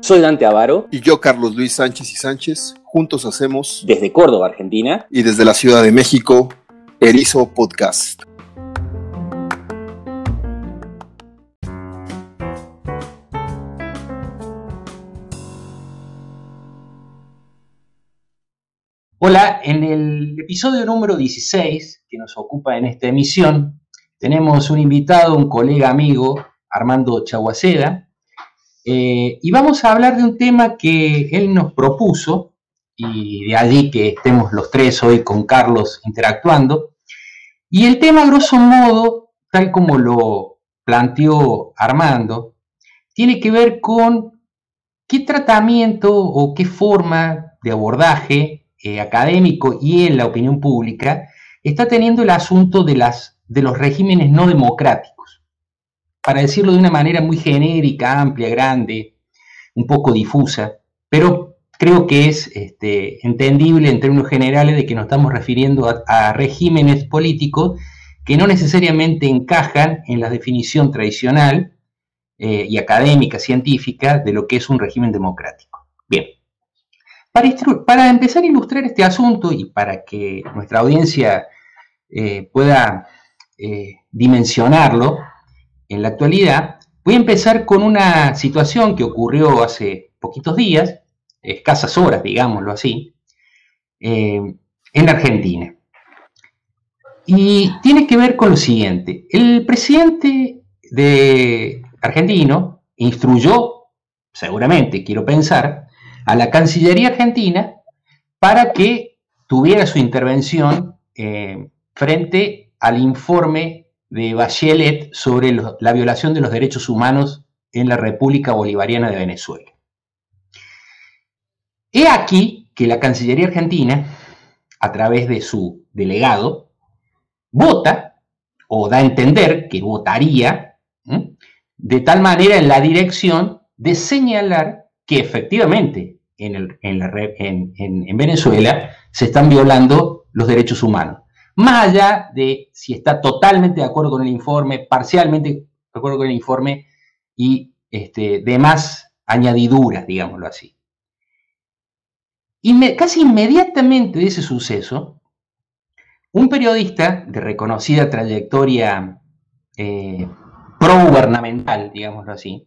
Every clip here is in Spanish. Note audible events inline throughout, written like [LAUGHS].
Soy Dante Avaro. Y yo, Carlos Luis Sánchez y Sánchez. Juntos hacemos. Desde Córdoba, Argentina. Y desde la Ciudad de México, Erizo Podcast. Hola, en el episodio número 16 que nos ocupa en esta emisión, tenemos un invitado, un colega amigo, Armando Chaguaceda, eh, y vamos a hablar de un tema que él nos propuso, y de allí que estemos los tres hoy con Carlos interactuando. Y el tema, grosso modo, tal como lo planteó Armando, tiene que ver con qué tratamiento o qué forma de abordaje eh, académico y en la opinión pública está teniendo el asunto de, las, de los regímenes no democráticos para decirlo de una manera muy genérica, amplia, grande, un poco difusa, pero creo que es este, entendible en términos generales de que nos estamos refiriendo a, regímenes políticos que no necesariamente encajan en la definición tradicional eh, y académica, científica, de lo que es un régimen democrático. Bien, para, empezar a ilustrar este asunto y para que nuestra audiencia eh, pueda eh, dimensionarlo, en la actualidad, voy a empezar con una situación que ocurrió hace poquitos días, escasas horas, digámoslo así, eh, en Argentina. Y tiene que ver con lo siguiente. El presidente de argentino instruyó, seguramente, quiero pensar, a la Cancillería Argentina para que tuviera su intervención eh, frente al informe de Bachelet sobre la violación de los derechos humanos en la República Bolivariana de Venezuela. He aquí que la Cancillería Argentina, a través de su delegado, vota o da a entender que votaría de tal manera en la dirección de señalar que efectivamente en, en Venezuela se están violando los derechos humanos más allá de si está totalmente de acuerdo con el informe, parcialmente de acuerdo con el informe y este, demás añadiduras, digámoslo así. Y casi inmediatamente de ese suceso, un periodista de reconocida trayectoria eh, pro-gubernamental, digámoslo así,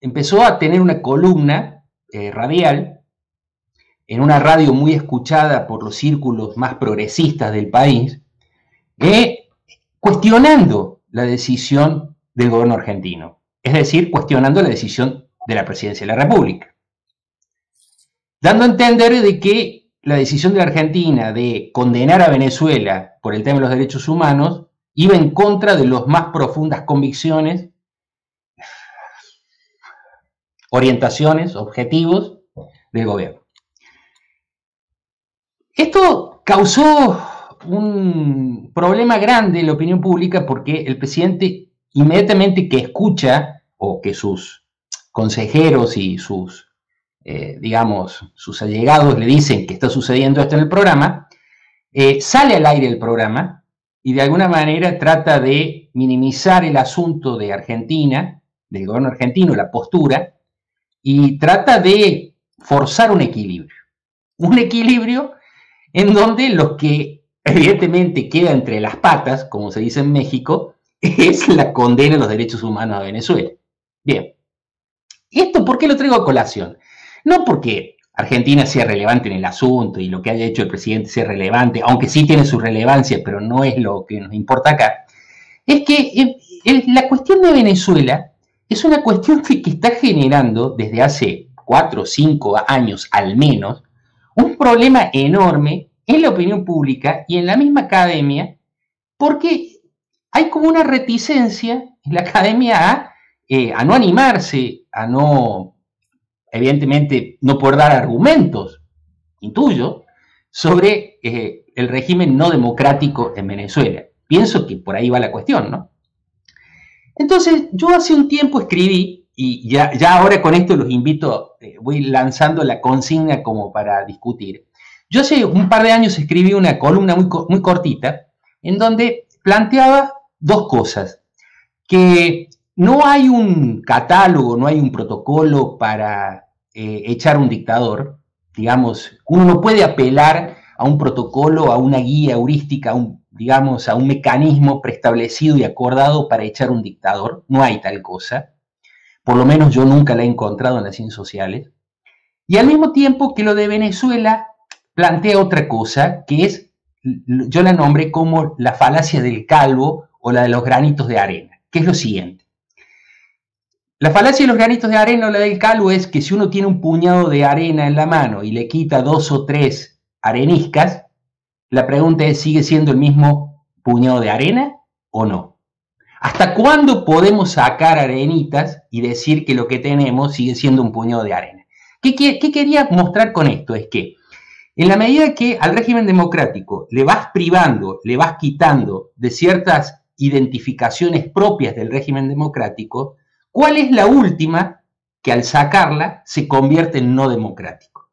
empezó a tener una columna eh, radial en una radio muy escuchada por los círculos más progresistas del país, cuestionando la decisión del gobierno argentino, es decir, cuestionando la decisión de la presidencia de la República, dando a entender de que la decisión de Argentina de condenar a Venezuela por el tema de los derechos humanos iba en contra de las más profundas convicciones, orientaciones, objetivos del gobierno. Esto causó un problema grande en la opinión pública porque el presidente inmediatamente que escucha o que sus consejeros y sus, eh, digamos, sus allegados le dicen que está sucediendo esto en el programa, eh, sale al aire el programa y de alguna manera trata de minimizar el asunto de Argentina, del gobierno argentino, la postura, y trata de forzar un equilibrio. Un equilibrio en donde lo que evidentemente queda entre las patas, como se dice en México, es la condena a los derechos humanos a Venezuela. Bien. ¿Y esto por qué lo traigo a colación? No porque Argentina sea relevante en el asunto y lo que haya hecho el presidente sea relevante, aunque sí tiene su relevancia, pero no es lo que nos importa acá. Es que eh, la cuestión de Venezuela es una cuestión [LAUGHS] que está generando desde hace cuatro o cinco años al menos un problema enorme en la opinión pública y en la misma academia, porque hay como una reticencia en la academia a, eh, no animarse, a no, evidentemente, no poder dar argumentos, intuyo, sobre eh, el régimen no democrático en Venezuela. Pienso que por ahí va la cuestión, ¿no? Entonces, yo hace un tiempo escribí y ya, ahora con esto los invito, eh, voy lanzando la consigna como para discutir. Yo hace un par de años escribí una columna muy, muy cortita en donde planteaba dos cosas, que no hay un catálogo, no hay un protocolo para eh, echar un dictador, digamos, uno no puede apelar a un protocolo, a una guía heurística, a un, digamos, a un mecanismo preestablecido y acordado para echar un dictador, no hay tal cosa, por lo menos yo nunca la he encontrado en las ciencias sociales, y al mismo tiempo que lo de Venezuela plantea otra cosa, que es, yo la nombré como la falacia del calvo o la de los granitos de arena, que es lo siguiente. La falacia de los granitos de arena o la del calvo es que si uno tiene un puñado de arena en la mano y le quita dos o tres areniscas, la pregunta es, ¿sigue siendo el mismo puñado de arena o no? ¿Hasta cuándo podemos sacar arenitas y decir que lo que tenemos sigue siendo un puñado de arena? ¿Qué, qué quería mostrar con esto? Es que en la medida que al régimen democrático le vas privando, le vas quitando de ciertas identificaciones propias del régimen democrático, ¿Cuál es la última que al sacarla se convierte en no democrático?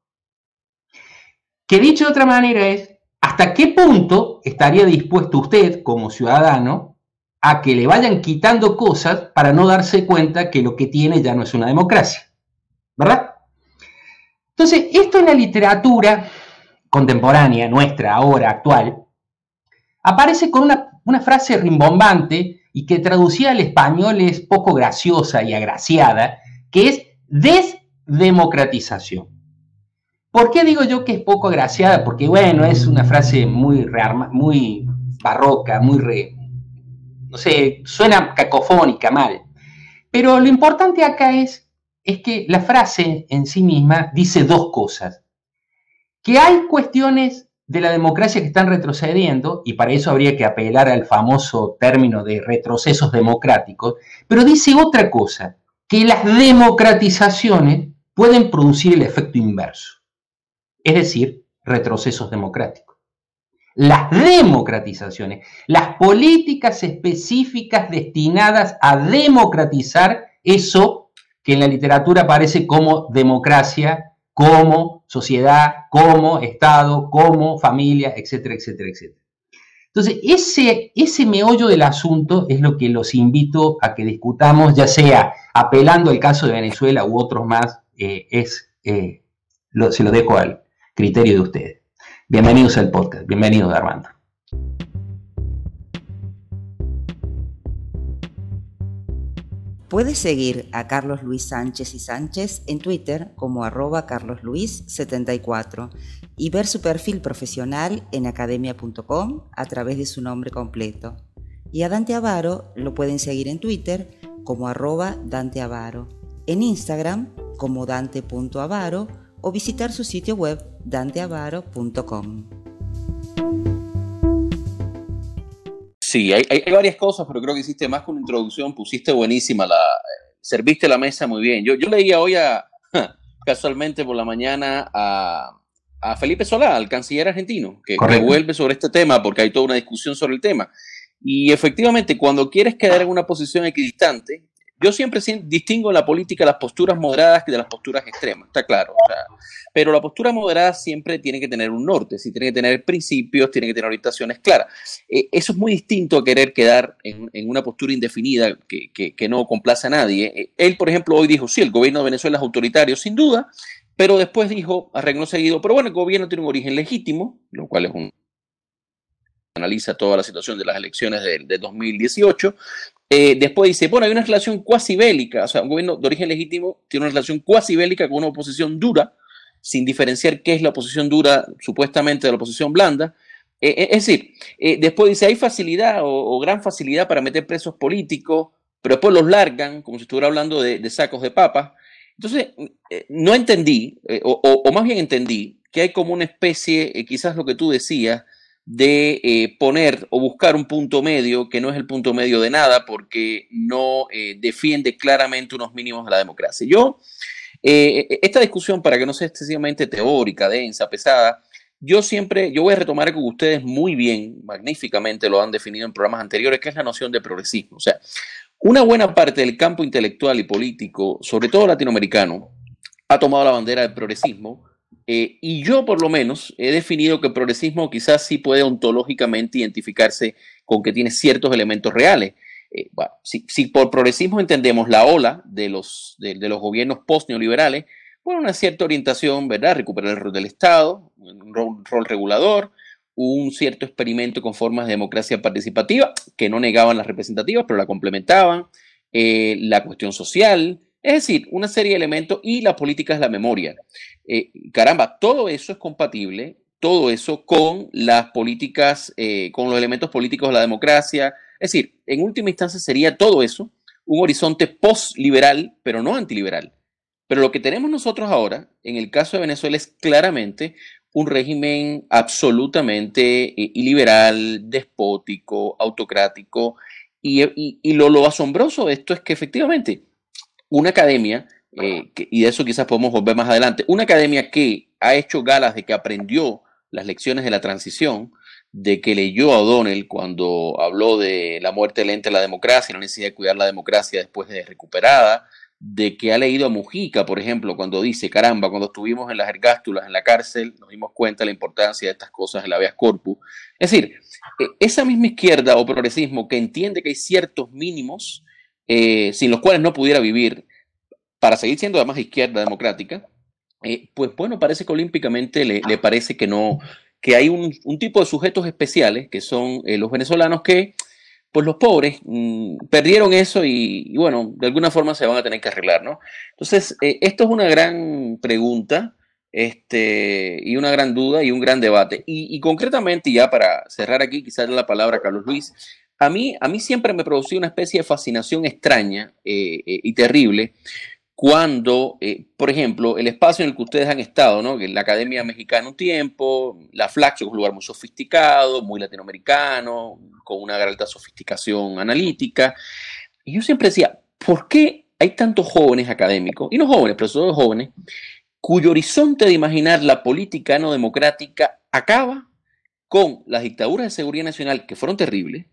Que dicho de otra manera es, ¿hasta qué punto estaría dispuesto usted como ciudadano a que le vayan quitando cosas para no darse cuenta que lo que tiene ya no es una democracia? ¿Verdad? Entonces, esto en la literatura contemporánea, nuestra, ahora, actual, aparece con una, frase rimbombante y que traducida al español es poco graciosa y agraciada, que es desdemocratización. ¿Por qué digo yo que es poco agraciada? Porque, bueno, es una frase muy, muy barroca, muy, re, no sé, suena cacofónica, mal. Pero lo importante acá es, es que la frase en sí misma dice dos cosas. Que hay cuestiones de la democracia que están retrocediendo, y para eso habría que apelar al famoso término de retrocesos democráticos, pero dice otra cosa, que las democratizaciones pueden producir el efecto inverso, es decir, retrocesos democráticos. Las democratizaciones, las políticas específicas destinadas a democratizar eso que en la literatura aparece como democracia como sociedad, como Estado, como familia, etcétera, etcétera, etcétera. Entonces, ese, ese meollo del asunto es lo que los invito a que discutamos, ya sea apelando al caso de Venezuela u otros más, eh, es, eh, se lo dejo al criterio de ustedes. Bienvenidos al podcast, bienvenidos Armando. Puedes seguir a Carlos Luis Sánchez y Sánchez en Twitter como arroba carlosluis74 y ver su perfil profesional en academia.com a través de su nombre completo. Y a Dante Avaro lo pueden seguir en Twitter como arroba Dante Avaro, en Instagram como dante.avaro o visitar su sitio web danteavaro.com. Sí, hay, varias cosas, pero creo que hiciste más que una introducción, pusiste buenísima, la, serviste la mesa muy bien. Yo, yo leía hoy a, [LAUGHS] casualmente por la mañana a, Felipe Solá, al canciller argentino, que, que, vuelve sobre este tema porque hay toda una discusión sobre el tema. Y efectivamente, cuando quieres quedar en una posición equidistante, yo siempre distingo en la política las posturas moderadas de las posturas extremas, está claro. pero la postura moderada siempre tiene que tener un norte, sí, tiene que tener principios, tiene que tener orientaciones claras. Eh, eso es muy distinto a querer quedar en, una postura indefinida que, no complace a nadie. Eh, él, por ejemplo, hoy dijo, sí, el gobierno de Venezuela es autoritario, sin duda, pero después dijo, arregló seguido, pero bueno, el gobierno tiene un origen legítimo, lo cual es un analiza toda la situación de las elecciones de, de 2018, eh, después dice, bueno, hay una relación cuasi bélica, o sea, un gobierno de origen legítimo tiene una relación cuasi bélica con una oposición dura, sin diferenciar qué es la oposición dura supuestamente de la oposición blanda. Eh, eh, es decir, después dice, hay facilidad o, gran facilidad para meter presos políticos, pero después los largan, como si estuviera hablando de, sacos de papas. Entonces, no entendí, o, más bien entendí, que hay como una especie, quizás lo que tú decías, de eh, poner o buscar un punto medio que no es el punto medio de nada porque no eh, defiende claramente unos mínimos de la democracia. Yo, eh, esta discusión, para que no sea excesivamente teórica, densa, pesada, yo siempre, yo voy a retomar con ustedes muy bien, magníficamente lo han definido en programas anteriores, que es la noción de progresismo. O sea, una buena parte del campo intelectual y político, sobre todo latinoamericano, ha tomado la bandera del progresismo Eh, y yo por lo menos he definido que el progresismo quizás sí puede ontológicamente identificarse con que tiene ciertos elementos reales. Eh, si, por progresismo entendemos la ola de los, de, los gobiernos post-neoliberales, bueno, una cierta orientación, ¿verdad? Recuperar el rol del Estado, un rol, regulador, un cierto experimento con formas de democracia participativa que no negaban las representativas, pero la complementaban, eh, la cuestión social, es decir, una serie de elementos y la política es la memoria. Eh, caramba, todo eso es compatible, todo eso con las políticas, con los elementos políticos de la democracia, es decir, en última instancia sería todo eso un horizonte post-liberal, pero no antiliberal. Pero lo que tenemos nosotros ahora, en el caso de Venezuela, es claramente un régimen absolutamente eh, iliberal, despótico, autocrático. Y, lo, asombroso de esto es que efectivamente una academia, eh, y de eso quizás podemos volver más adelante, una academia que ha hecho galas de que aprendió las lecciones de la transición, de que leyó a O'Donnell cuando habló de la muerte lenta de la democracia, la necesidad de cuidar la democracia después de recuperada, de que ha leído a Mujica, por ejemplo, cuando dice, caramba, cuando estuvimos en las ergástulas, en la cárcel, nos dimos cuenta de la importancia de estas cosas en la habeas corpus. Es decir, e, esa misma izquierda o progresismo que entiende que hay ciertos mínimos eh, sin los cuales no pudiera vivir para seguir siendo además izquierda democrática, eh, pues bueno, parece que olímpicamente le, le parece que no, que hay un, tipo de sujetos especiales, que son eh, los venezolanos, que, pues los pobres, mm, perdieron eso y, bueno, de alguna forma se van a tener que arreglar, ¿no? Entonces, esto es una gran pregunta este, y una gran duda y un gran debate. Y, concretamente, ya para cerrar aquí, quizás la palabra a Carlos Luis, a mí, a mí siempre me producía una especie de fascinación extraña eh, y terrible cuando, eh, por ejemplo, el espacio en el que ustedes han estado, ¿no? la Academia Mexicana un tiempo, la Flaxo, un lugar muy sofisticado, muy latinoamericano, con una alta sofisticación analítica. Y yo siempre decía, ¿por qué hay tantos jóvenes académicos, y no jóvenes, pero sobre todo jóvenes, cuyo horizonte de imaginar la política no democrática acaba con las dictaduras de seguridad nacional, que fueron terribles,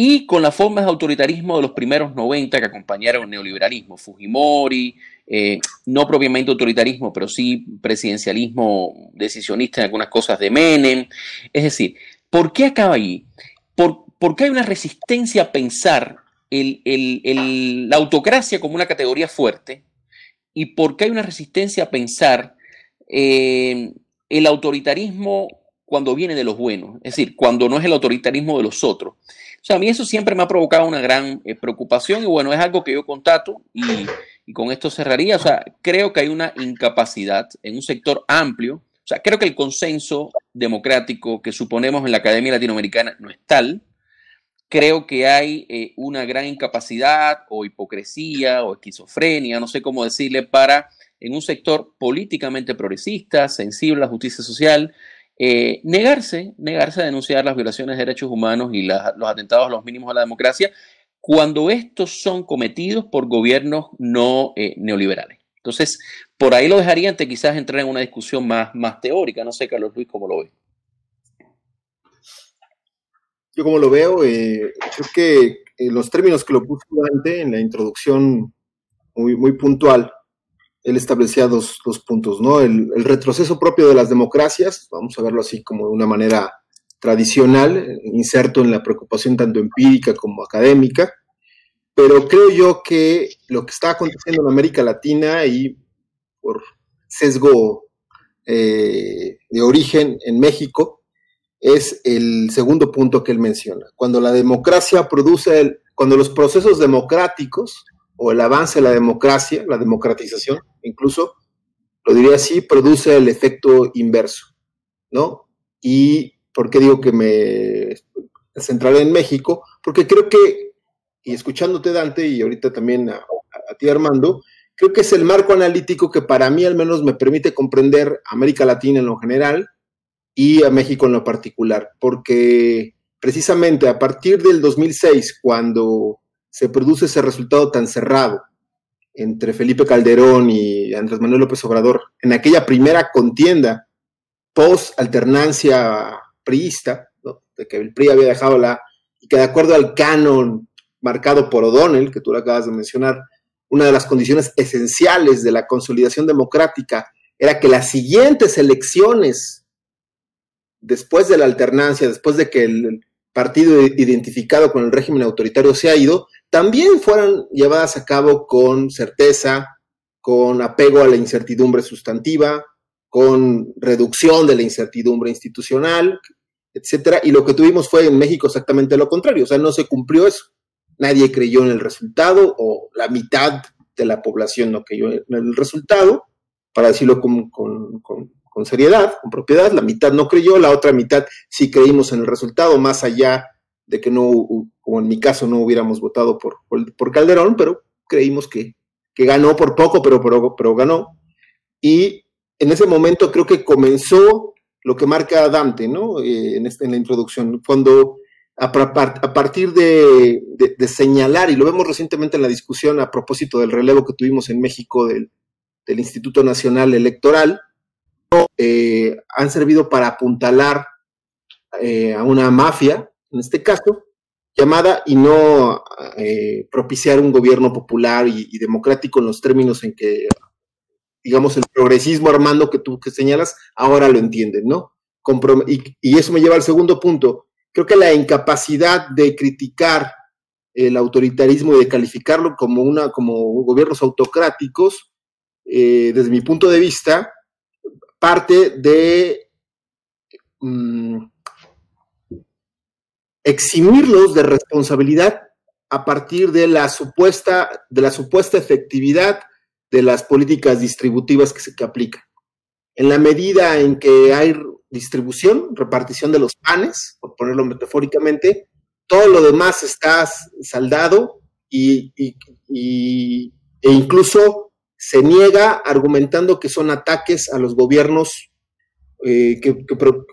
y con las formas de autoritarismo de los primeros 90 que acompañaron el neoliberalismo, Fujimori, eh, no propiamente autoritarismo, pero sí presidencialismo decisionista en algunas cosas de Menem. Es decir, ¿por qué acaba ahí? ¿Por, qué hay una resistencia a pensar la autocracia como una categoría fuerte? ¿Y por qué hay una resistencia a pensar eh, el autoritarismo cuando viene de los buenos? Es decir, cuando no es el autoritarismo de los otros. O sea, a mí eso siempre me ha provocado una gran eh, preocupación y bueno, es algo que yo contato y, con esto cerraría. O sea, creo que hay una incapacidad en un sector amplio. O sea, creo que el consenso democrático que suponemos en la Academia Latinoamericana no es tal. Creo que hay eh, una gran incapacidad o hipocresía o esquizofrenia, no sé cómo decirle, para en un sector políticamente progresista, sensible a la justicia social, eh, negarse, negarse a denunciar las violaciones de derechos humanos y los atentados a los mínimos de la democracia cuando estos son cometidos por gobiernos no eh, neoliberales. Entonces, por ahí lo dejaría antes quizás entrar en una discusión más, más teórica. No sé, Carlos Luis, cómo lo ve. Yo como lo veo, eh, creo que los términos que lo puso antes en la introducción muy, muy puntual, él establecía dos, puntos, ¿no? El, retroceso propio de las democracias, vamos a verlo así como de una manera tradicional, inserto en la preocupación tanto empírica como académica, pero creo yo que lo que está aconteciendo en América Latina y por sesgo eh, de origen en México es el segundo punto que él menciona. Cuando la democracia produce, el, cuando los procesos democráticos o el avance de la democracia, la democratización, incluso, lo diría así, produce el efecto inverso, ¿no? Y ¿por qué digo que me centraré en México? Porque creo que, y escuchándote Dante y ahorita también a, ti Armando, creo que es el marco analítico que para mí al menos me permite comprender América Latina en lo general y a México en lo particular, porque precisamente a partir del 2006, cuando se produce ese resultado tan cerrado entre Felipe Calderón y Andrés Manuel López Obrador en aquella primera contienda post alternancia priista, de que el PRI había dejado la, y que de acuerdo al canon marcado por O'Donnell, que tú lo acabas de mencionar, una de las condiciones esenciales de la consolidación democrática era que las siguientes elecciones, después de la alternancia, después de que el partido identificado con el régimen autoritario se ha ido, también fueran llevadas a cabo con certeza, con apego a la incertidumbre sustantiva, con reducción de la incertidumbre institucional, etcétera. Y lo que tuvimos fue en México exactamente lo contrario, o sea, no se cumplió eso. Nadie creyó en el resultado, o la mitad de la población no creyó en el resultado, para decirlo con, con seriedad, con propiedad. La mitad no creyó, la otra mitad sí creímos en el resultado, más allá de que no, como en mi caso, no hubiéramos votado por, Calderón, pero creímos que, que ganó por poco, pero, pero, pero ganó. Y en ese momento creo que comenzó lo que marca Dante, ¿no? Eh, en, este, en, la introducción, cuando a, partir de, señalar, y lo vemos recientemente en la discusión a propósito del relevo que tuvimos en México del, Instituto Nacional Electoral, eh, han servido para apuntalar eh, a una mafia, en este caso, llamada y no propiciar un gobierno popular y democrático en los términos en que digamos, el progresismo, Armando, que tú que señalas, ahora lo entienden, ¿no? y, eso me lleva al segundo punto. Creo que la incapacidad de criticar el autoritarismo y de calificarlo como, una, como gobiernos autocráticos, eh, desde mi punto de vista, parte de mm, eximirlos de responsabilidad a partir de la supuesta, de la supuesta efectividad de las políticas distributivas que se que aplican. En la medida en que hay distribución, repartición de los panes, por ponerlo metafóricamente, todo lo demás está saldado y, e incluso se niega argumentando que son ataques a los gobiernos eh, que,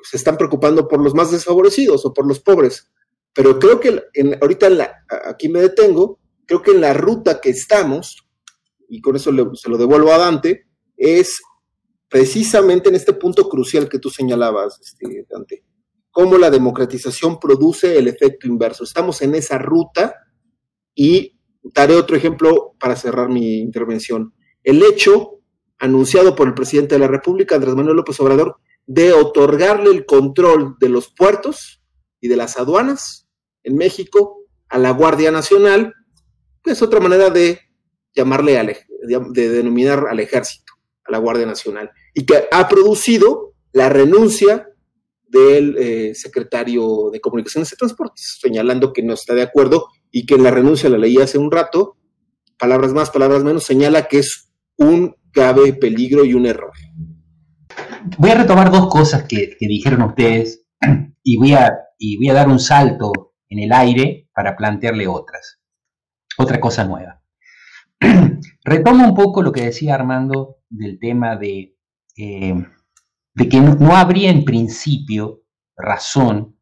se están preocupando por los más desfavorecidos o por los pobres. Pero creo que en, ahorita aquí me detengo, creo que en la ruta que estamos, y con eso se lo devuelvo a Dante, es precisamente en este punto crucial que tú señalabas, este, Dante, cómo la democratización produce el efecto inverso. Estamos en esa ruta y daré otro ejemplo para cerrar mi intervención. El hecho anunciado por el presidente de la República, Andrés Manuel López Obrador, de otorgarle el control de los puertos y de las aduanas en México a la Guardia Nacional, es otra manera de llamarle, de denominar al ejército, a la Guardia Nacional, y que ha producido la renuncia del eh, secretario de Comunicaciones y Transportes, señalando que no está de acuerdo y que en la renuncia la leí hace un rato, palabras más, palabras menos, señala que es un grave peligro y un error. Voy a retomar dos cosas que, que dijeron ustedes y voy, a, y voy a dar un salto en el aire para plantearle otras, otra cosa nueva. [CLEARS THROAT] Retomo un poco lo que decía Armando del tema de, eh, de que no, habría en principio razón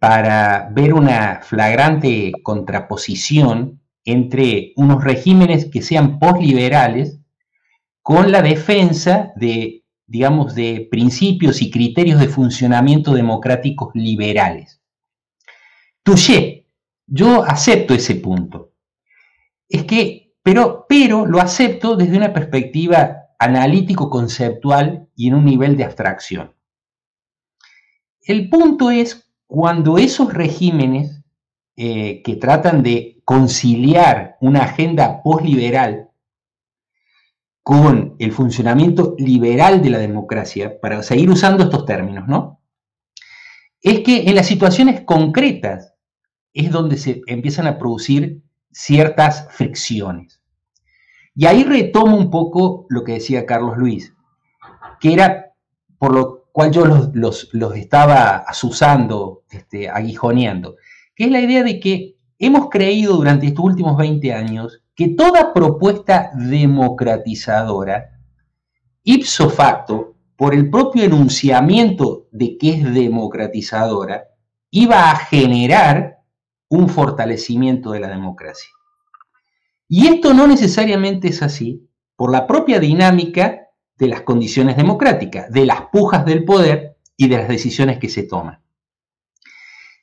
para ver una flagrante contraposición entre unos regímenes que sean posliberales con la defensa de, digamos, de principios y criterios de funcionamiento democráticos liberales. Touché, yo acepto ese punto. Es que pero, pero lo acepto desde una perspectiva analítico-conceptual y en un nivel de abstracción. El punto es cuando esos regímenes eh, que tratan de conciliar una agenda posliberal con el funcionamiento liberal de la democracia, para seguir usando estos términos, ¿no? Es que en las situaciones concretas es donde se empiezan a producir ciertas fricciones. Y ahí retomo un poco lo que decía Carlos Luis, que era por lo cual yo los, estaba asusando, este, aguijoneando, que es la idea de que hemos creído durante estos últimos 20 años que toda propuesta democratizadora, ipso facto, por el propio enunciamiento de que es democratizadora, iba a generar un fortalecimiento de la democracia. Y esto no necesariamente es así por la propia dinámica de las condiciones democráticas, de las pujas del poder y de las decisiones que se toman.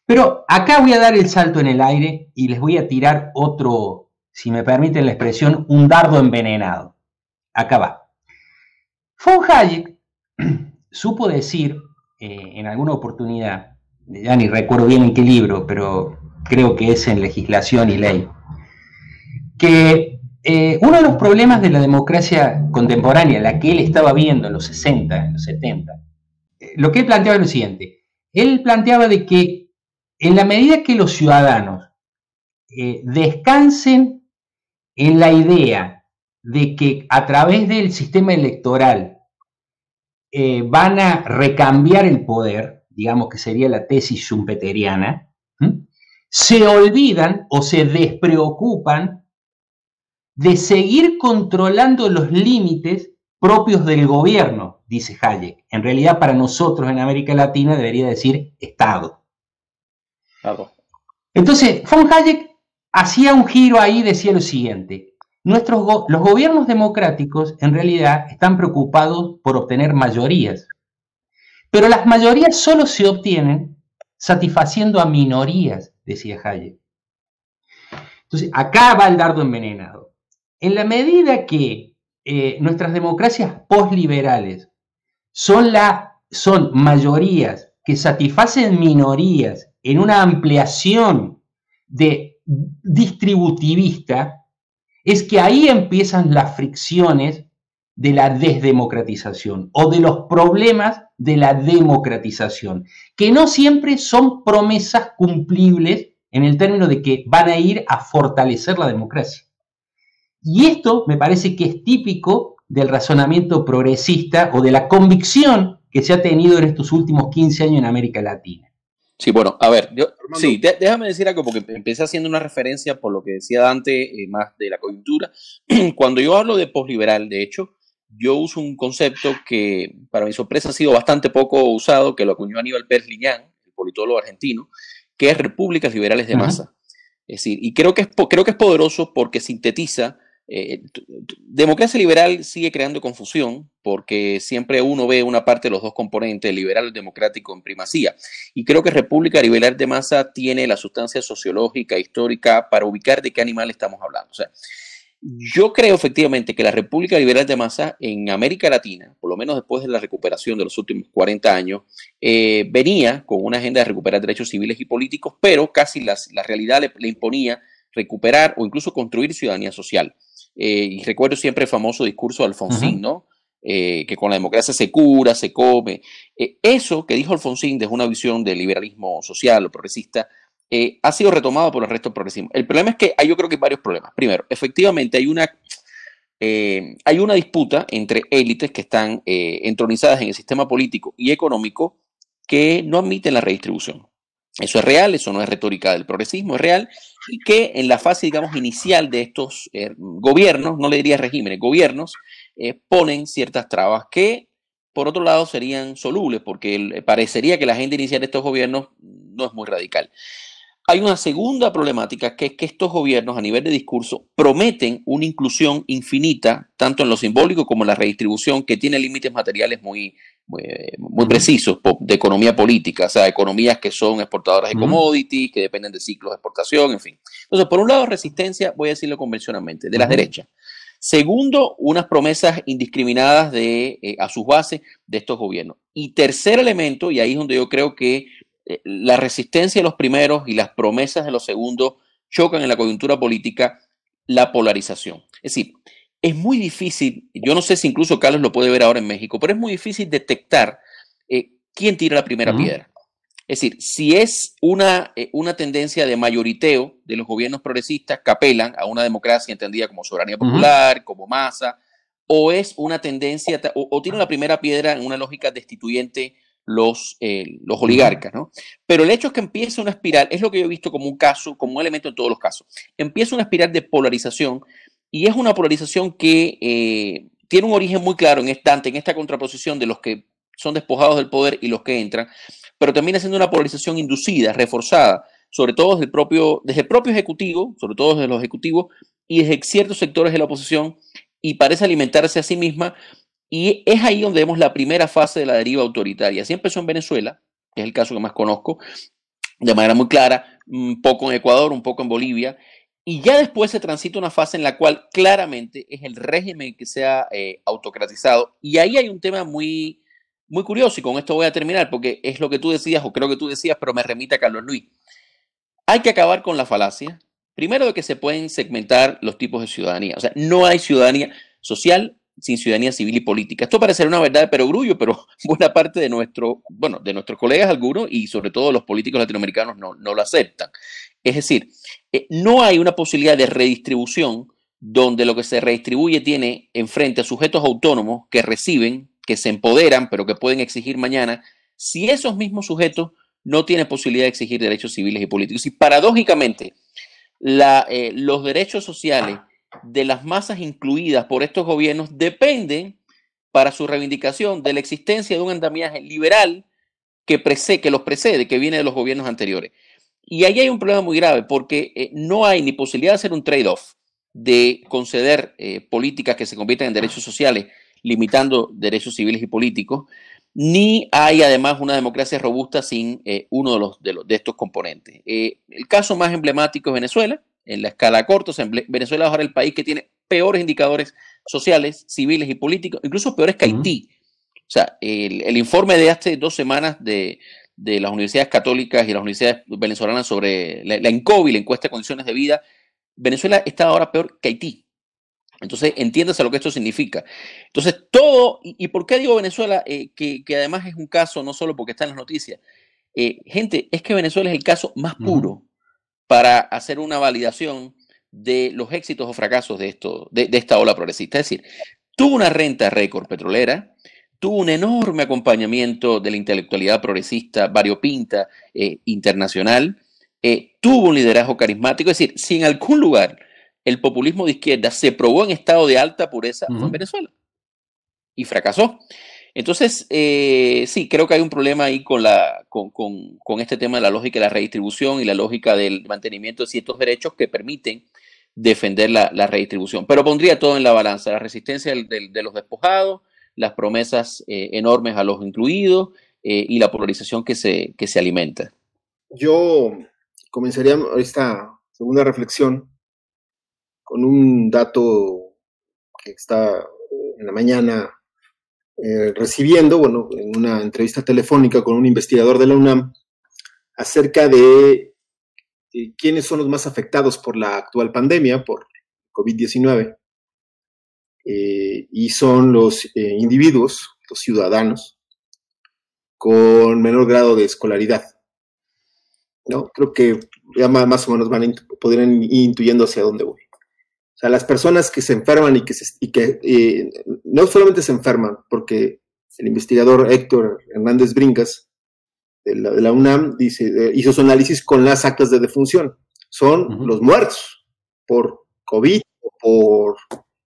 Pero acá voy a dar el salto en el aire y les voy a tirar otro, si me permiten la expresión, un dardo envenenado. Acá va. Von Hayek [CLEARS THROAT] supo decir eh, en alguna oportunidad, ya ni recuerdo bien en qué libro, pero creo que es en legislación y ley, que eh, uno de los problemas de la democracia contemporánea, la que él estaba viendo en los 60, en los 70, eh, lo que él planteaba es lo siguiente. Él planteaba de que en la medida que los ciudadanos descansen en la idea de que a través del sistema electoral eh, van a recambiar el poder, digamos que sería la tesis schumpeteriana, se olvidan o se despreocupan de seguir controlando los límites propios del gobierno, dice Hayek. En realidad, para nosotros en América Latina debería decir Estado. Entonces, von Hayek hacía un giro ahí, decía lo siguiente, Nuestros los gobiernos democráticos en realidad están preocupados por obtener mayorías, pero las mayorías solo se obtienen satisfaciendo a minorías, decía Hayek. Entonces, acá va el dardo envenenado. En la medida que eh, nuestras democracias postliberales son, son mayorías que satisfacen minorías en una ampliación de distributivista, es que ahí empiezan las fricciones de la desdemocratización o de los problemas de la democratización, que no siempre son promesas cumplibles en el término de que van a ir a fortalecer la democracia. Y esto me parece que es típico del razonamiento progresista o de la convicción que se ha tenido en estos últimos 15 años en América Latina. Sí, bueno, a ver, yo, sí, déjame decir algo porque empecé haciendo una referencia por lo que decía Dante, eh, más de la coyuntura. [CLEARS THROAT] Cuando yo hablo de posliberal, de hecho, yo uso un concepto que para mi sorpresa ha sido bastante poco usado, que lo acuñó Aníbal Pérez Liñán, el politólogo argentino, que es repúblicas liberales de masa. Es decir, y creo que es, creo que es poderoso porque sintetiza eh, democracia liberal sigue creando confusión porque siempre uno ve una parte de los dos componentes, liberal y democrático, en primacía. Y creo que República Liberal de Masa tiene la sustancia sociológica, histórica, para ubicar de qué animal estamos hablando. O sea, yo creo efectivamente que la República Liberal de Masa en América Latina, por lo menos después de la recuperación de los últimos 40 años, eh, venía con una agenda de recuperar derechos civiles y políticos, pero casi la realidad le imponía recuperar o incluso construir ciudadanía social. Eh, y recuerdo siempre el famoso discurso de Alfonsín, ¿no? Eh, que con la democracia se cura, se come. Eh, eso que dijo Alfonsín desde una visión del liberalismo social o progresista ha sido retomado por el resto del progresismo. El problema es que hay, yo creo que hay varios problemas. Primero, efectivamente hay una, hay una disputa entre élites que están entronizadas en el sistema político y económico que no admiten la redistribución. Eso es real, eso no es retórica del progresismo, es real y que en la fase, digamos, inicial de estos eh, gobiernos, no le diría regímenes, gobiernos, eh, ponen ciertas trabas que, por otro lado, serían solubles, porque parecería que la agenda inicial de estos gobiernos no es muy radical. Hay una segunda problemática que es que estos gobiernos a nivel de discurso prometen una inclusión infinita, tanto en lo simbólico como en la redistribución, que tiene límites materiales muy, muy, precisos de economía política, o sea, economías que son exportadoras de commodities, que dependen de ciclos de exportación, en fin. Entonces, por un lado, resistencia, voy a decirlo convencionalmente, de las derechas. Segundo, unas promesas indiscriminadas de, eh, a sus bases de estos gobiernos. Y tercer elemento, y ahí es donde yo creo que la resistencia de los primeros y las promesas de los segundos chocan en la coyuntura política, la polarización. Es decir, es muy difícil, yo no sé si incluso Carlos lo puede ver ahora en México, pero es muy difícil detectar eh, quién tira la primera piedra. Es decir, si es una, eh, una tendencia de mayoriteo de los gobiernos progresistas que apelan a una democracia entendida como soberanía popular, como masa, o es una tendencia, o, tiene la primera piedra en una lógica destituyente los, eh, los oligarcas, ¿no? Pero el hecho es que empieza una espiral, es lo que yo he visto como un caso, como un elemento en todos los casos, empieza una espiral de polarización y es una polarización que eh, tiene un origen muy claro en esta, en esta contraposición de los que son despojados del poder y los que entran, pero termina siendo una polarización inducida, reforzada, sobre todo desde el propio, desde el propio Ejecutivo, sobre todo desde los Ejecutivos y desde ciertos sectores de la oposición, y parece alimentarse a sí misma. Y es ahí donde vemos la primera fase de la deriva autoritaria. Así empezó en Venezuela, que es el caso que más conozco, de manera muy clara, un poco en Ecuador, un poco en Bolivia, y ya después se transita una fase en la cual claramente es el régimen que se ha eh, autocratizado. Y ahí hay un tema muy, muy curioso, y con esto voy a terminar, porque es lo que tú decías, o creo que tú decías, pero me remite a Carlos Luis. Hay que acabar con la falacia, primero de que se pueden segmentar los tipos de ciudadanía. O sea, no hay ciudadanía social sin ciudadanía civil y política. Esto parece una verdad de perogrullo, pero [LAUGHS] buena parte de nuestro, bueno, de nuestros colegas algunos y sobre todo los políticos latinoamericanos no, no lo aceptan. Es decir, eh, no hay una posibilidad de redistribución donde lo que se redistribuye tiene enfrente a sujetos autónomos que reciben, que se empoderan, pero que pueden exigir mañana, si esos mismos sujetos no tienen posibilidad de exigir derechos civiles y políticos. Y paradójicamente, eh, los derechos sociales de las masas incluidas por estos gobiernos dependen para su reivindicación de la existencia de un andamiaje liberal que, que los precede, que viene de los gobiernos anteriores. Y ahí hay un problema muy grave porque eh, no hay ni posibilidad de hacer un trade-off, de conceder eh, políticas que se conviertan en derechos sociales, limitando derechos civiles y políticos, ni hay además una democracia robusta sin eh, uno de, los, de, los, de estos componentes. el caso más emblemático es Venezuela, en la escala corta, Venezuela es ahora el país que tiene peores indicadores sociales, civiles y políticos, incluso peores que Haití. O sea, el, el, informe de hace dos semanas de, de las universidades católicas y las universidades venezolanas sobre la, la la encuesta de condiciones de vida, Venezuela está ahora peor que Haití. Entonces, entiéndase lo que esto significa. Entonces, todo, y, por qué digo Venezuela, eh, que, además es un caso no solo porque está en las noticias, eh, gente, es que Venezuela es el caso más puro para hacer una validación de los éxitos o fracasos de, esto, de, de esta ola progresista. Es decir, tuvo una renta récord petrolera, tuvo un enorme acompañamiento de la intelectualidad progresista variopinta eh, internacional, eh, tuvo un liderazgo carismático, es decir, si en algún lugar el populismo de izquierda se probó en estado de alta pureza, fue en Venezuela y fracasó. Entonces, eh, sí, creo que hay un problema ahí con, la, con, con, este tema de la lógica de la redistribución y la lógica del mantenimiento de ciertos derechos que permiten defender la, la redistribución. Pero pondría todo en la balanza, la resistencia de los despojados, las promesas eh, enormes a los incluidos eh, y la polarización que se, que se alimenta. Yo comenzaría esta segunda reflexión con un dato que está en la mañana eh, recibiendo, bueno, en una entrevista telefónica con un investigador de la UNAM acerca de quiénes son los más afectados por la actual pandemia, por COVID-19. Eh, y son los eh, individuos, los ciudadanos, con menor grado de escolaridad. ¿no? Creo que ya más o menos van podrían ir intuyendo hacia dónde voy. O sea, las personas que se enferman y que, y que eh, no solamente se enferman, porque el investigador Héctor Hernández Brincas de la, UNAM dice, hizo su análisis con las actas de defunción. Son los muertos por COVID o por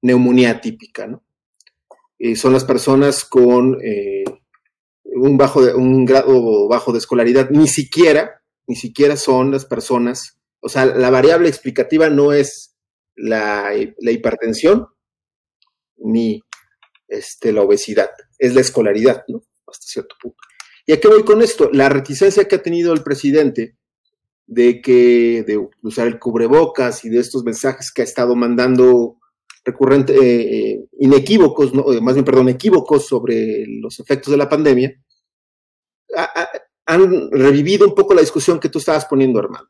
neumonía típica, ¿no? Eh, son las personas con eh, un, bajo de, un grado bajo de escolaridad, ni siquiera, ni siquiera son las personas, o sea, la variable explicativa no es la, la hipertensión ni este, la obesidad, es la escolaridad, ¿no? Hasta cierto punto. ¿Y a qué voy con esto? La reticencia que ha tenido el presidente de que de usar el cubrebocas y de estos mensajes que ha estado mandando recurrente, eh, eh, inequívocos, eh, más bien, perdón, equívocos sobre los efectos de la pandemia, han revivido un poco la discusión que tú estabas poniendo, Armando.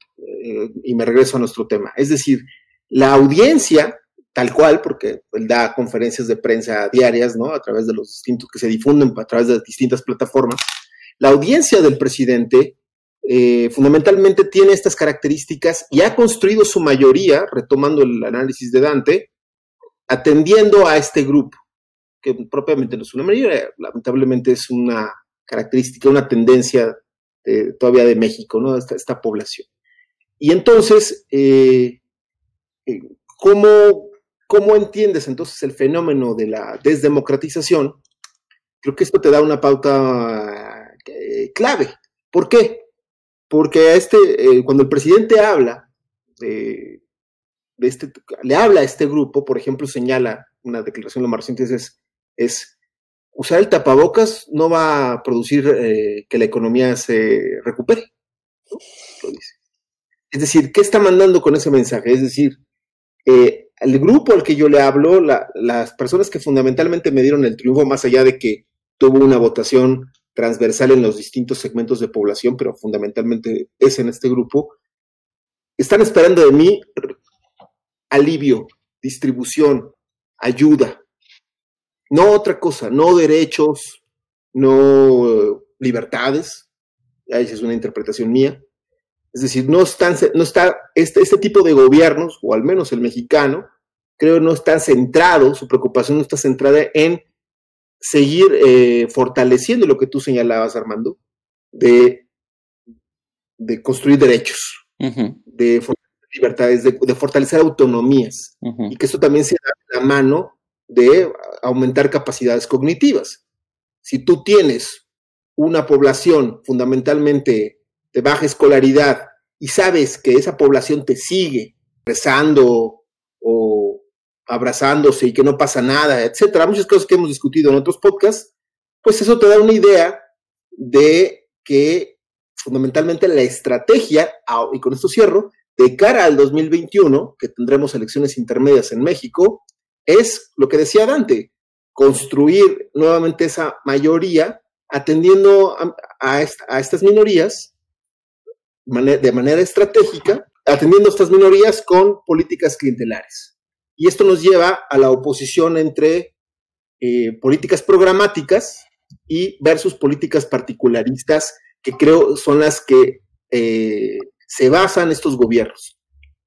y me regreso a nuestro tema. Es decir, la audiencia, tal cual, porque él da conferencias de prensa diarias, ¿no? A través de los distintos que se difunden a través de distintas plataformas. La audiencia del presidente fundamentalmente tiene estas características y ha construido su mayoría, retomando el análisis de Dante, atendiendo a este grupo, que propiamente no es una mayoría, lamentablemente es una característica, una tendencia todavía de México, ¿no? Esta, esta población. Y entonces, eh, eh, ¿cómo, ¿cómo entiendes entonces el fenómeno de la desdemocratización? Creo que esto te da una pauta eh, clave. ¿Por qué? Porque este, cuando el presidente habla de este, le habla a este grupo, por ejemplo, señala una declaración de más reciente, es, es usar el tapabocas no va a producir eh, que la economía se recupere. Es decir, ¿qué está mandando con ese mensaje? Es decir, eh, el grupo al que yo le hablo, las personas que fundamentalmente me dieron el triunfo, más allá de que tuvo una votación transversal en los distintos segmentos de población, pero fundamentalmente es en este grupo, están esperando de mí alivio, distribución, ayuda, no otra cosa, no derechos, no libertades, esa es una interpretación mía. Es decir, no, están, no está este, este tipo de gobiernos, o al menos el mexicano, creo no está centrado, su preocupación no está centrada en seguir eh, fortaleciendo lo que tú señalabas, Armando, de, de construir derechos, de fortalecer libertades, de, fortalecer autonomías, y que eso también sea la mano de aumentar capacidades cognitivas. Si tú tienes una población fundamentalmente de baja escolaridad y sabes que esa población te sigue rezando o abrazándose y que no pasa nada, etcétera, muchas cosas que hemos discutido en otros podcasts, pues eso te da una idea de que fundamentalmente la estrategia, y con esto cierro, de cara al 2021, que tendremos elecciones intermedias en México, es lo que decía Dante, construir nuevamente esa mayoría atendiendo a, estas minorías de manera estratégica, atendiendo a estas minorías con políticas clientelares. Y esto nos lleva a la oposición entre eh, políticas programáticas y versus políticas particularistas, que creo son las que eh, se basan estos gobiernos,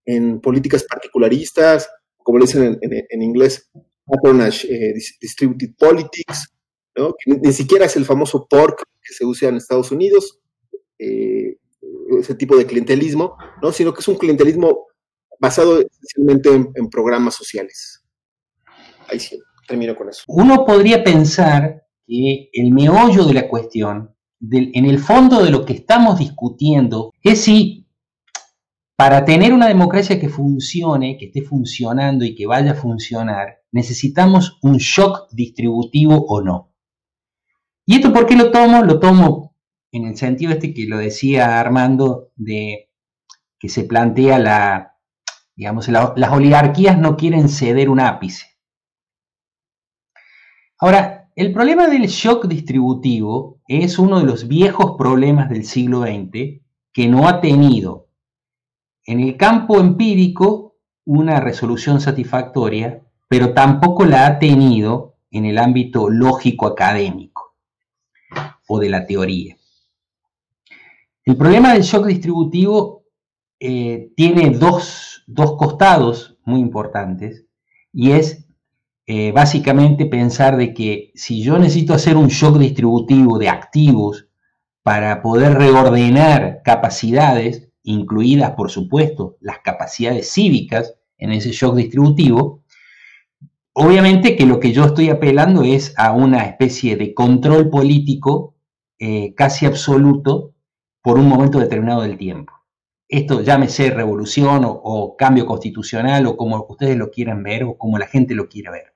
en políticas particularistas, como le dicen en, inglés, patronage eh, distributed politics, ni, siquiera es el famoso pork que se usa en Estados Unidos, eh, ese tipo de clientelismo, ¿no? sino que es un clientelismo basado esencialmente en, programas sociales. Ahí sí, termino con eso. Uno podría pensar que el meollo de la cuestión, en el fondo de lo que estamos discutiendo, es si para tener una democracia que funcione, que esté funcionando y que vaya a funcionar, necesitamos un shock distributivo o no. ¿Y esto por qué lo tomo? Lo tomo en el sentido este que lo decía Armando, de que se plantea la, digamos, las oligarquías no quieren ceder un ápice. Ahora, el problema del shock distributivo es uno de los viejos problemas del siglo XX que no ha tenido en el campo empírico una resolución satisfactoria, pero tampoco la ha tenido en el ámbito lógico académico o de la teoría. El problema del shock distributivo eh, tiene dos, costados muy importantes y es eh, básicamente pensar de que si yo necesito hacer un shock distributivo de activos para poder reordenar capacidades, incluidas, por supuesto, las capacidades cívicas en ese shock distributivo, obviamente que lo que yo estoy apelando es a una especie de control político eh, casi absoluto por un momento determinado del tiempo. Esto llámese revolución o, cambio constitucional o como ustedes lo quieran ver o como la gente lo quiera ver.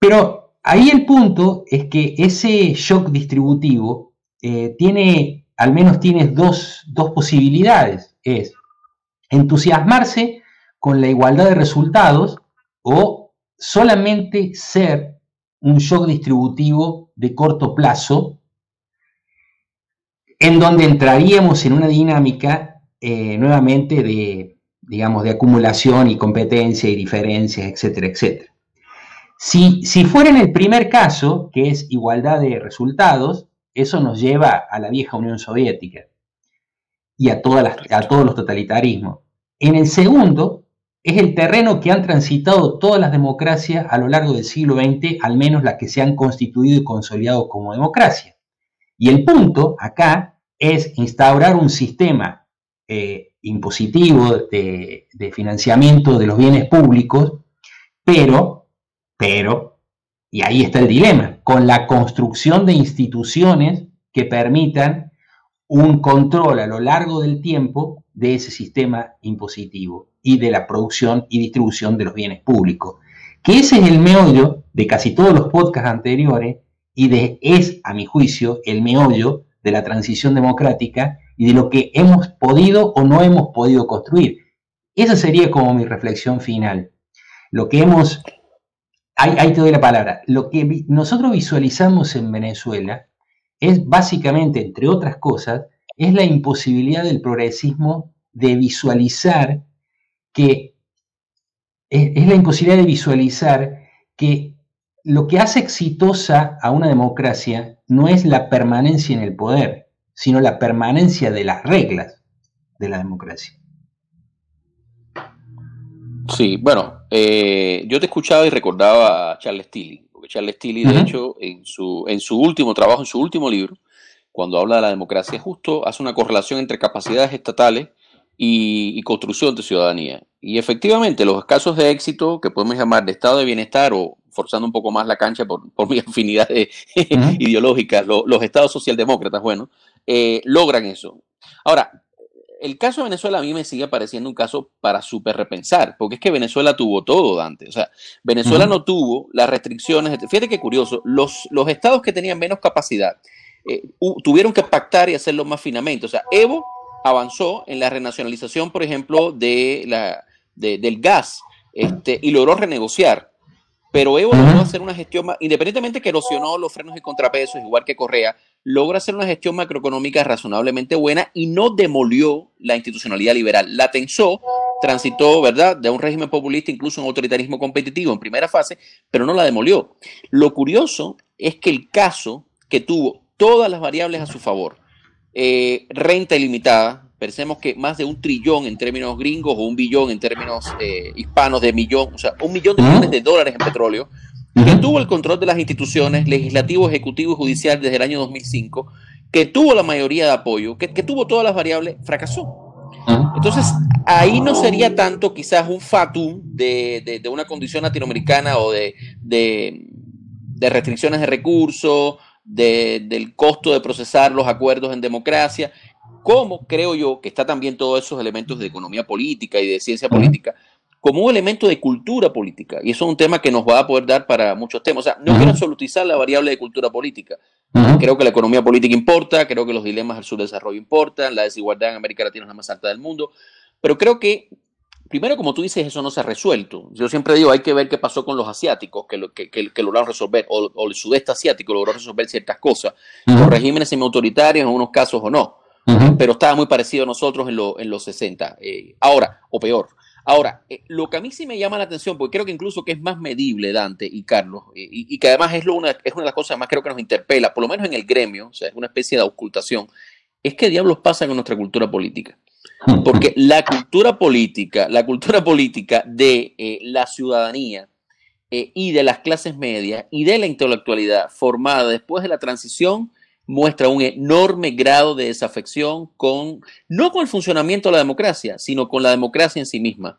Pero ahí el punto es que ese shock distributivo eh, tiene al menos tienes dos, posibilidades. Es entusiasmarse con la igualdad de resultados o solamente ser un shock distributivo de corto plazo, en donde entraríamos en una dinámica eh, nuevamente de, digamos, de acumulación y competencia y diferencias, etcétera, etcétera. Si, si fuera en el primer caso, que es igualdad de resultados, eso nos lleva a la vieja Unión Soviética y a, todas a todos los totalitarismos. En el segundo, es el terreno que han transitado todas las democracias a lo largo del siglo XX, al menos las que se han constituido y consolidado como democracia. Y el punto acá es instaurar un sistema eh, impositivo de, de, financiamiento de los bienes públicos, pero, pero y ahí está el dilema, con la construcción de instituciones que permitan un control a lo largo del tiempo de ese sistema impositivo y de la producción y distribución de los bienes públicos. Que ese es el meollo de casi todos los podcasts anteriores y es, a mi juicio, el meollo de la transición democrática y de lo que hemos podido o no hemos podido construir. Esa sería como mi reflexión final. Lo que hemos, ahí, ahí te doy la palabra, lo que nosotros visualizamos en Venezuela es básicamente, entre otras cosas, es la imposibilidad del progresismo de visualizar que es, la imposibilidad de visualizar que lo que hace exitosa a una democracia no es la permanencia en el poder, sino la permanencia de las reglas de la democracia. Sí, bueno, eh, yo te escuchaba y recordaba a Charles Tilly, porque Charles Tilly, de hecho, en su, en su último trabajo, en su último libro, cuando habla de la democracia, justo hace una correlación entre capacidades estatales y, construcción de ciudadanía. Y efectivamente, los casos de éxito que podemos llamar de estado de bienestar o forzando un poco más la cancha por, mi [LAUGHS] afinidad ideológica, los estados socialdemócratas, bueno, eh, logran eso. Ahora, el caso de Venezuela a mí me sigue pareciendo un caso para súper repensar, porque es que Venezuela tuvo todo, Dante. O sea, Venezuela no tuvo las restricciones. Fíjate qué curioso, los, los estados que tenían menos capacidad eh, tuvieron que pactar y hacerlo más finamente. O sea, Evo avanzó en la renacionalización, por ejemplo, de la, del gas este, y logró renegociar. Pero Evo logró hacer una gestión, independientemente que erosionó los frenos y contrapesos, igual que Correa, logra hacer una gestión macroeconómica razonablemente buena y no demolió la institucionalidad liberal. La tensó, transitó, ¿verdad?, de un régimen populista, incluso un autoritarismo competitivo en primera fase, pero no la demolió. Lo curioso es que el caso que tuvo todas las variables a su favor, eh, renta ilimitada, pensemos que más de un trillón en términos gringos o un billón en términos eh, hispanos de millón, o sea, un millón de millones de dólares en petróleo, que tuvo el control de las instituciones legislativo, ejecutivo y judicial desde el año 2005, que tuvo la mayoría de apoyo, que, tuvo todas las variables, fracasó. Entonces, ahí no sería tanto quizás un fatum de, una condición latinoamericana o de, de restricciones de recursos del costo de procesar los acuerdos en democracia, como creo yo que está también todos esos elementos de economía política y de ciencia política, como un elemento de cultura política. Y eso es un tema que nos va a poder dar para muchos temas. O sea, no quiero absolutizar la variable de cultura política. Creo que la economía política importa, creo que los dilemas del subdesarrollo importan, la desigualdad en América Latina es la más alta del mundo, pero creo que primero, como tú dices, eso no se ha resuelto. Yo siempre digo, hay que ver qué pasó con los asiáticos, que, lo, que, que, lograron resolver, o, el sudeste asiático logró resolver ciertas cosas, con regímenes semi-autoritarios en unos casos o no, pero estaba muy parecido a nosotros en, en los 60. Eh, ahora, o peor. Ahora, eh, lo que a mí sí me llama la atención, porque creo que incluso que es más medible Dante y Carlos, eh, y, que además es, lo una, es una de las cosas más creo que nos interpela, por lo menos en el gremio, o sea, es una especie de ocultación, es qué diablos pasa con nuestra cultura política. Porque la cultura política, la cultura política de eh, la ciudadanía eh, y de las clases medias y de la intelectualidad formada después de la transición muestra un enorme grado de desafección con, no con el funcionamiento de la democracia, sino con la democracia en sí misma.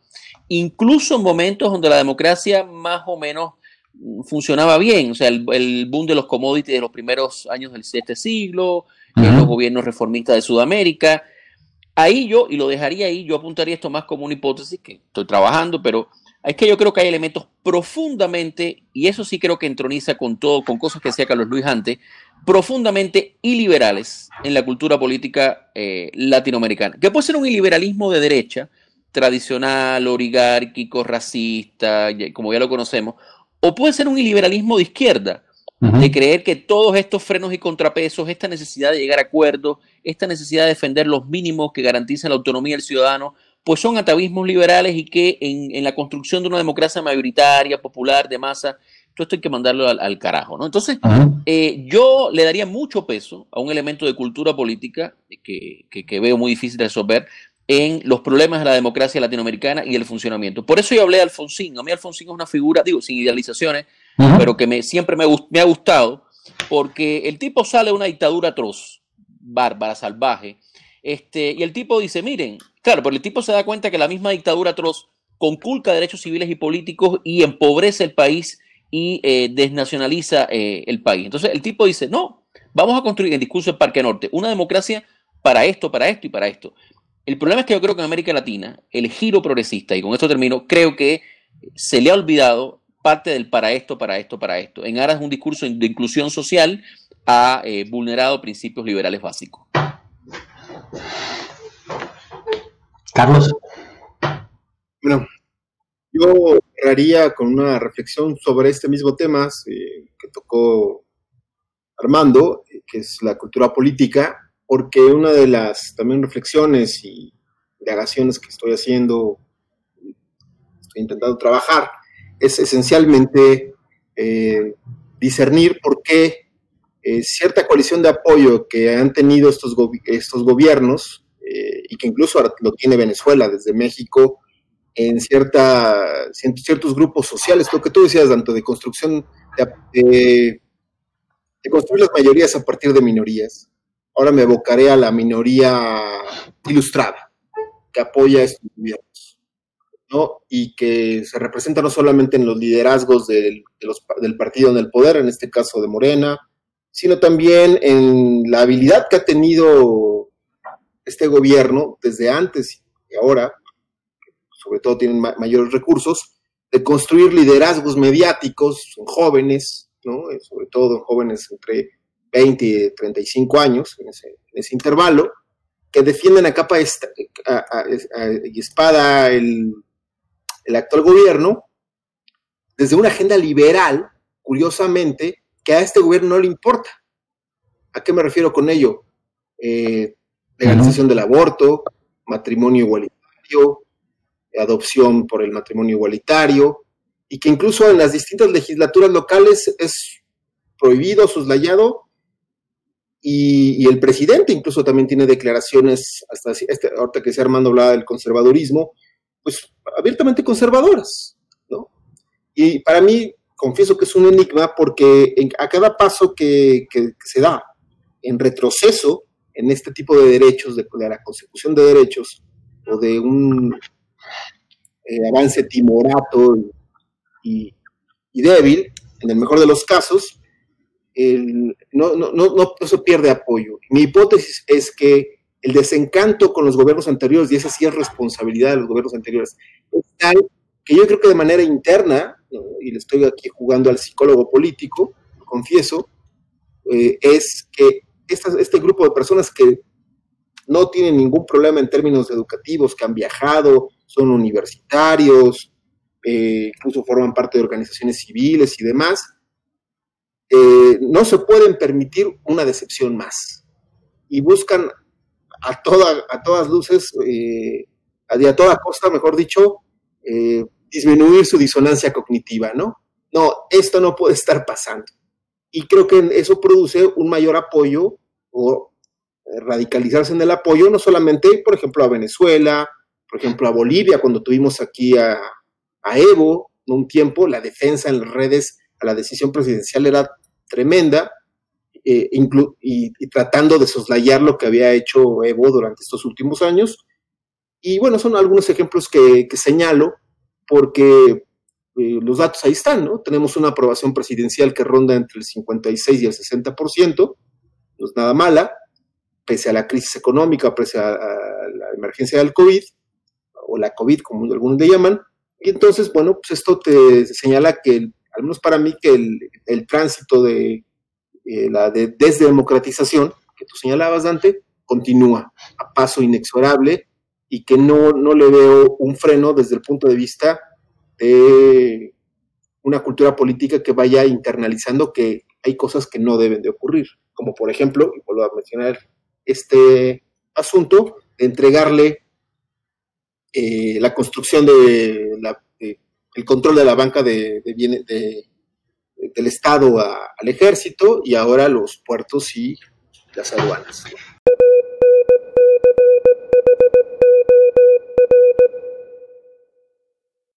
Incluso en momentos donde la democracia más o menos mm, funcionaba bien, o sea, el, boom de los commodities de los primeros años del este siglo, en los gobiernos reformistas de Sudamérica, Ahí yo, y lo dejaría ahí, yo apuntaría esto más como una hipótesis que estoy trabajando, pero es que yo creo que hay elementos profundamente, y eso sí creo que entroniza con todo, con cosas que decía Carlos Luis antes, profundamente iliberales en la cultura política eh, latinoamericana. Que puede ser un iliberalismo de derecha, tradicional, oligárquico, racista, como ya lo conocemos, o puede ser un iliberalismo de izquierda, de creer que todos estos frenos y contrapesos, esta necesidad de llegar a acuerdos, esta necesidad de defender los mínimos que garantizan la autonomía del ciudadano, pues son atavismos liberales y que en, la construcción de una democracia mayoritaria, popular, de masa, todo esto hay que mandarlo al, carajo, ¿no? Entonces, eh, yo le daría mucho peso a un elemento de cultura política que, que, veo muy difícil de resolver en los problemas de la democracia latinoamericana y el funcionamiento. Por eso yo hablé de Alfonsín. A mí Alfonsín es una figura, digo, sin idealizaciones, pero que me, siempre me, me, ha gustado, porque el tipo sale de una dictadura atroz, bárbara, salvaje, este, y el tipo dice, miren, claro, pero el tipo se da cuenta que la misma dictadura atroz conculca derechos civiles y políticos y empobrece el país y eh, desnacionaliza eh, el país. Entonces el tipo dice, no, vamos a construir el discurso del Parque Norte una democracia para esto, para esto y para esto. El problema es que yo creo que en América Latina el giro progresista, y con esto termino, creo que se le ha olvidado parte del para esto, para esto, para esto. En aras de un discurso de inclusión social ha eh, vulnerado principios liberales básicos. Carlos. Bueno, yo cerraría con una reflexión sobre este mismo tema que tocó Armando, que es la cultura política, porque una de las también reflexiones y indagaciones que estoy haciendo, estoy intentando trabajar, es esencialmente eh, discernir por qué eh, cierta coalición de apoyo que han tenido estos, estos gobiernos, y que incluso lo tiene Venezuela desde México, en, cierta, ciertos grupos sociales, lo que tú decías, tanto de construcción, de, de construir las mayorías a partir de minorías. Ahora me evocaré a la minoría ilustrada, que apoya a estos gobiernos, ¿no? Y que se representa no solamente en los liderazgos del, del partido en el poder, en este caso de Morena, sino también en la habilidad que ha tenido este gobierno desde antes y ahora, sobre todo tienen mayores recursos, de construir liderazgos mediáticos, son jóvenes. Eh, sobre todo jóvenes entre 20 y 35 años, en ese, intervalo, que defienden a capa y espada el, el actual gobierno desde una agenda liberal, curiosamente, que a este gobierno no le importa. ¿A qué me refiero con ello? Eh, legalización del aborto, matrimonio igualitario, adopción por el matrimonio igualitario, y que incluso en las distintas legislaturas locales es prohibido, soslayado, y, el presidente incluso también tiene declaraciones, hasta este, ahorita que se Armando hablaba del conservadurismo, pues abiertamente conservadoras, ¿no? Y para mí confieso que es un enigma porque a cada paso que, se da en retroceso en este tipo de derechos, de, la consecución de derechos, o de un eh, avance timorato y, débil, en el mejor de los casos, no, no, no, no, se pierde apoyo. Mi hipótesis es que el desencanto con los gobiernos anteriores, y esa sí es responsabilidad de los gobiernos anteriores, es tal que yo creo que de manera interna, y le estoy aquí jugando al psicólogo político, confieso, eh, es que este grupo de personas que no tienen ningún problema en términos educativos, que han viajado, son universitarios, eh, incluso forman parte de organizaciones civiles y demás, eh, no se pueden permitir una decepción más. Y buscan a, toda, a todas luces, a, a toda costa, mejor dicho, eh, disminuir su disonancia cognitiva, ¿no? No, esto no puede estar pasando. Y creo que eso produce un mayor apoyo o eh, radicalizarse en el apoyo, no solamente, por ejemplo, a Venezuela, por ejemplo, a Bolivia, cuando tuvimos aquí a, Evo, un tiempo, la defensa en las redes a la decisión presidencial era tremenda, eh, y, tratando de soslayar lo que había hecho Evo durante estos últimos años. Y bueno, son algunos ejemplos que, señalo porque eh, los datos ahí están, ¿no? Tenemos una aprobación presidencial que ronda entre el 56 y el 60%, no es nada mala, pese a la crisis económica, pese a, la emergencia del COVID, o la COVID, como algunos le llaman. Y entonces, bueno, pues esto te señala que, al menos para mí, que el, tránsito de eh, la de desdemocratización, que tú señalabas, Dante, continúa a paso inexorable y que no, no le veo un freno desde el punto de vista de una cultura política que vaya internalizando que hay cosas que no deben de ocurrir, como por ejemplo, y vuelvo a mencionar este asunto, de entregarle eh, la construcción de, el control de la banca de, de, del Estado al ejército y ahora los puertos y las aduanas.